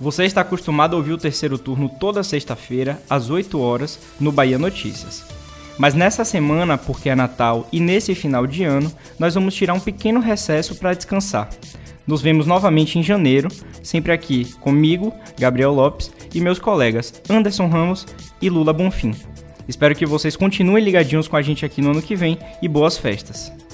Você está acostumado a ouvir o terceiro turno toda sexta-feira, às 8 horas, no Bahia Notícias. Mas nessa semana, porque é Natal e nesse final de ano, nós vamos tirar um pequeno recesso para descansar. Nos vemos novamente em janeiro, sempre aqui comigo, Gabriel Lopes, e meus colegas Anderson Ramos e Lula Bonfim. Espero que vocês continuem ligadinhos com a gente aqui no ano que vem e boas festas!